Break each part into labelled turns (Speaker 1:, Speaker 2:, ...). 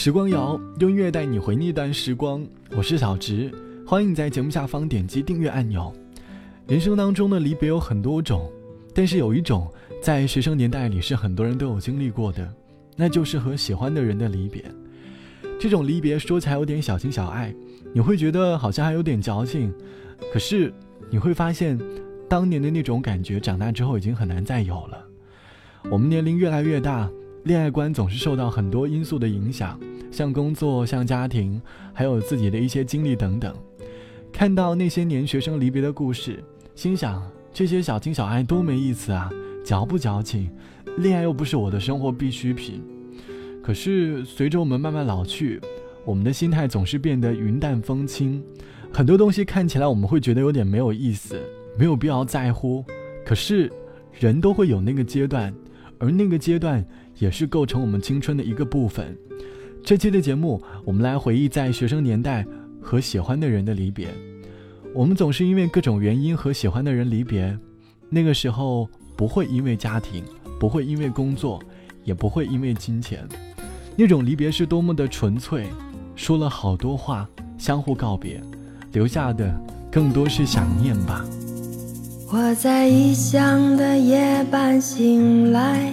Speaker 1: 时光谣用音乐带你回那段时光，我是小直，欢迎你在节目下方点击订阅按钮。人生当中的离别有很多种，但是有一种在学生年代里是很多人都有经历过的，那就是和喜欢的人的离别。这种离别说起来有点小情小爱，你会觉得好像还有点矫情，可是你会发现，当年的那种感觉，长大之后已经很难再有了。我们年龄越来越大，恋爱观总是受到很多因素的影响，像工作、像家庭，还有自己的一些经历等等。看到那些年学生离别的故事，心想这些小情小爱多没意思啊，矫不矫情？恋爱又不是我的生活必需品。可是随着我们慢慢老去，我们的心态总是变得云淡风轻，很多东西看起来我们会觉得有点没有意思，没有必要在乎。可是人都会有那个阶段。而那个阶段也是构成我们青春的一个部分。这期的节目，我们来回忆在学生年代和喜欢的人的离别。我们总是因为各种原因和喜欢的人离别，那个时候不会因为家庭，不会因为工作，也不会因为金钱。那种离别是多么的纯粹，说了好多话，相互告别，留下的更多是想念吧。
Speaker 2: 我在异乡的夜半醒来，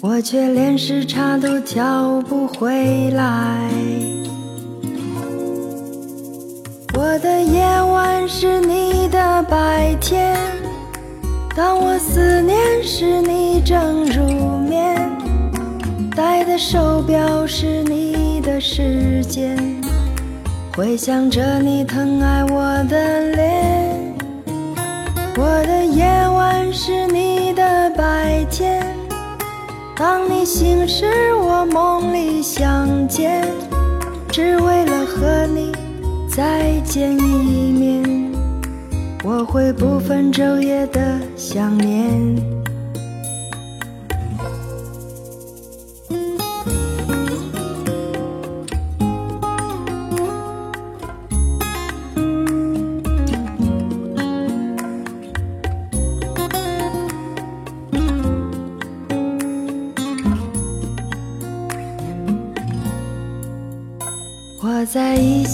Speaker 2: 我却连时差都调不回来。我的夜晚是你的白天，当我思念时你正入眠，戴的手表是你的时间，回想着你疼爱我的脸。我的夜晚是你的白天，当你醒时，我梦里相见，只为了和你再见一面，我会不分昼夜的想念。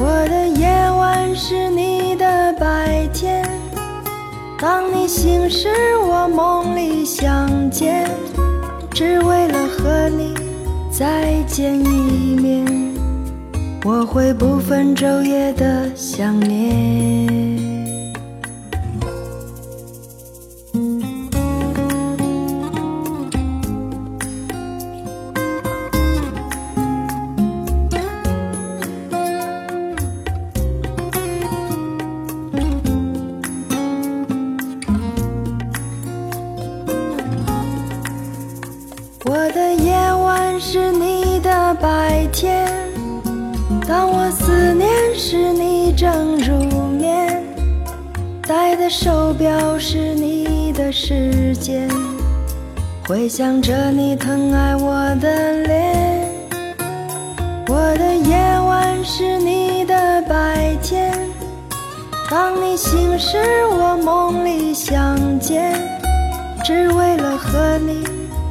Speaker 2: 我的夜晚是你的白天，当你醒时，我梦里相见，只为了和你再见一面，我会不分昼夜的想念。的手表是你的时间，回想着你疼爱我的脸。我的夜晚是你的白天，
Speaker 3: 当你醒时，我梦里相见，只为了和你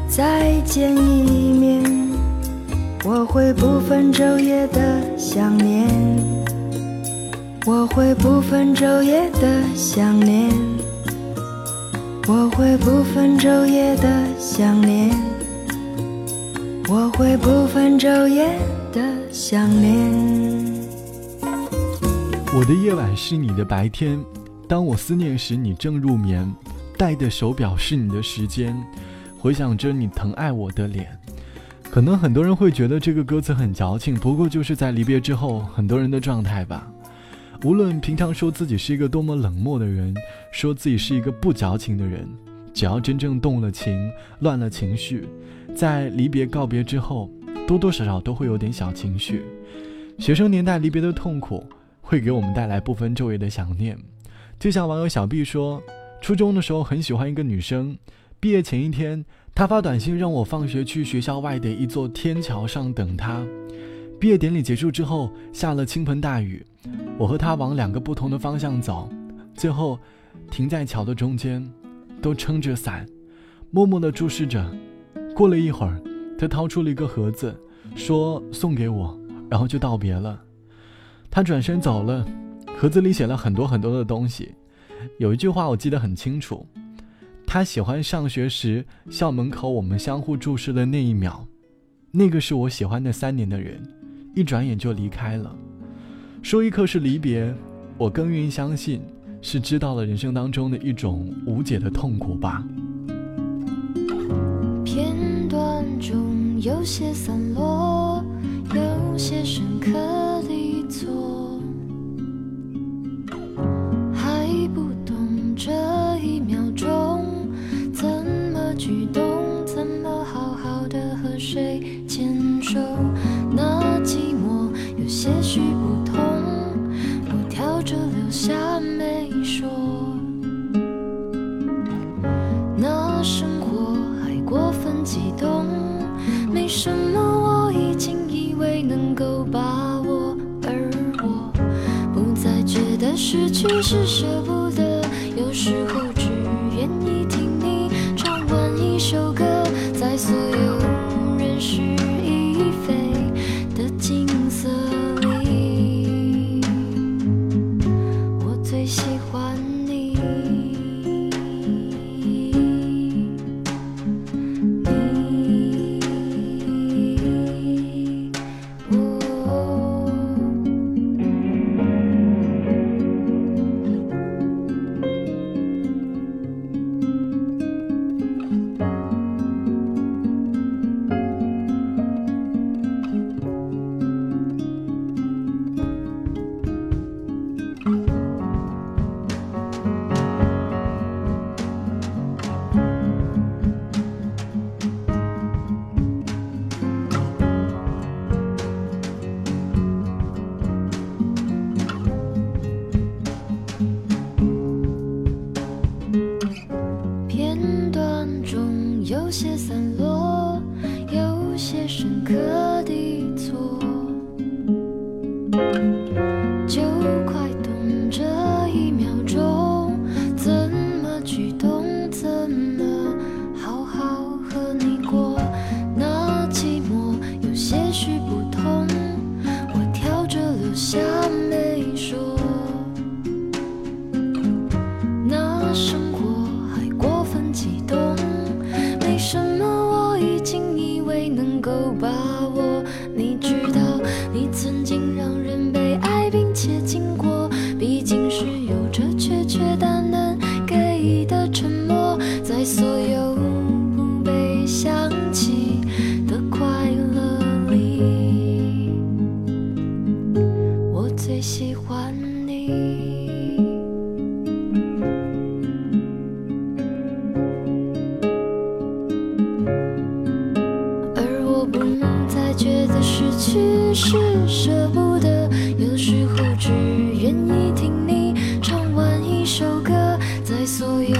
Speaker 3: 再见一面。我会不分昼夜的想念，我会不分昼夜的想念，我会不分昼夜的想念，我会不分昼夜的想念。
Speaker 1: 我的夜晚是你的白天，当我思念时，你正入眠。戴的手表是你的时间，回想着你疼爱我的脸。可能很多人会觉得这个歌词很矫情，不过就是在离别之后，很多人的状态吧。无论平常说自己是一个多么冷漠的人，说自己是一个不矫情的人，只要真正动了情、乱了情绪，在离别告别之后，多多少少都会有点小情绪。学生年代离别的痛苦。会给我们带来不分昼夜的想念，就像网友小 B 说，初中的时候很喜欢一个女生，毕业前一天，她发短信让我放学去学校外的一座天桥上等她。毕业典礼结束之后，下了倾盆大雨，我和他往两个不同的方向走，最后停在桥的中间，都撑着伞，默默地注视着。过了一会儿，他掏出了一个盒子，说送给我，然后就道别了。他转身走了，盒子里写了很多很多的东西。有一句话我记得很清楚，他喜欢上学时校门口我们相互注视的那一秒，那个是我喜欢的三年的人，一转眼就离开了。说一刻是离别，我更愿意相信是知道了人生当中的一种无解的痛苦吧。
Speaker 3: 片段中有些散落，有些深刻的。错，把握，而我不再觉得。失去是舍不得，有时候只愿意听你唱完一首歌，在所有些散落有些深刻。只是舍不得，有时候只愿意听你唱完一首歌，在所有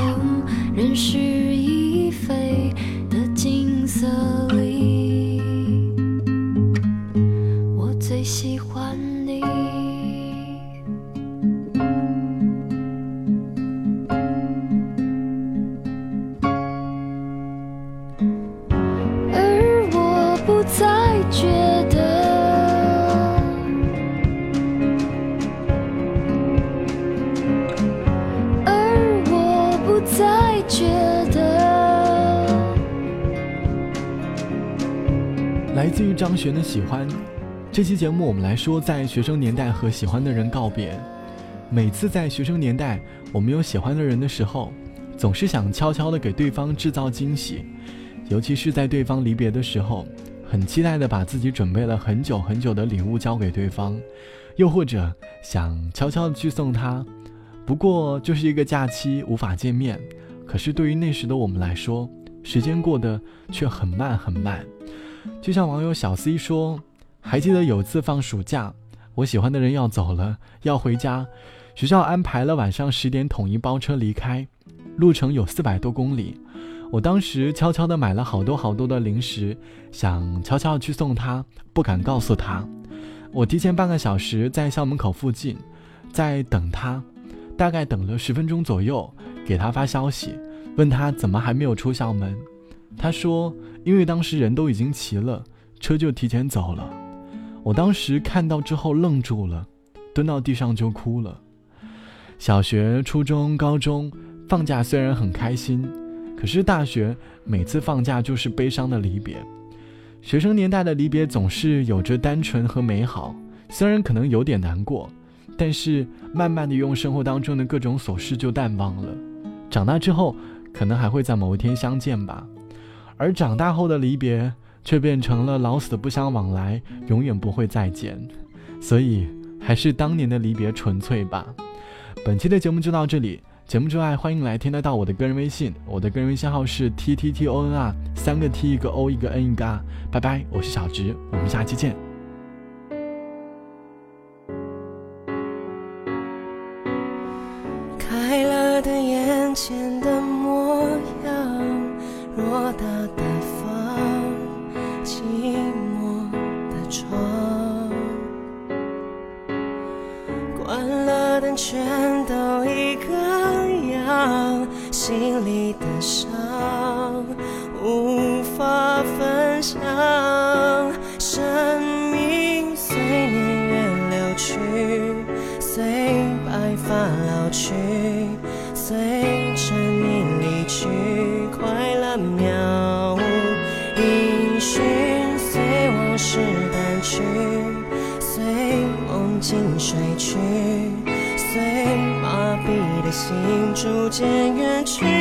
Speaker 3: 人事已非的景色里。我最喜欢你。而我不在。
Speaker 1: 自于张悬的《喜欢》。这期节目我们来说，在学生年代和喜欢的人告别。每次在学生年代，我们有喜欢的人的时候，总是想悄悄地给对方制造惊喜，尤其是在对方离别的时候，很期待地把自己准备了很久很久的礼物交给对方，又或者想悄悄地去送他。不过就是一个假期无法见面，可是对于那时的我们来说，时间过得却很慢很慢。就像网友小 C 说：“还记得有次放暑假，我喜欢的人要走了，要回家。”学校安排了晚上十点统一包车离开，路程有四百多公里。我当时悄悄地买了好多好多的零食，想悄悄去送他，不敢告诉他。我提前半个小时在校门口附近，在等他，大概等了十分钟左右，给他发消息，问他怎么还没有出校门。他说，因为当时人都已经齐了，车就提前走了。我当时看到之后愣住了，蹲到地上就哭了。小学、初中、高中放假虽然很开心，可是大学每次放假就是悲伤的离别。学生年代的离别总是有着单纯和美好，虽然可能有点难过，但是慢慢的用生活当中的各种琐事就淡忘了。长大之后，可能还会在某一天相见吧，而长大后的离别却变成了老死不相往来，永远不会再见。所以，还是当年的离别纯粹吧。本期的节目就到这里。节目之外，欢迎来添加到我的个人微信，我的个人微信号是 t t t o n r，三个 t 一个 o 一个 n 一个 r。拜拜，我是小直，我们下期见。
Speaker 3: 开了的眼前的，偌大的房，寂寞的床，关了灯全都一个样。心里的伤无法分享，生命随年月流去，随白发老去，随睡去，随麻痹的心逐渐远去。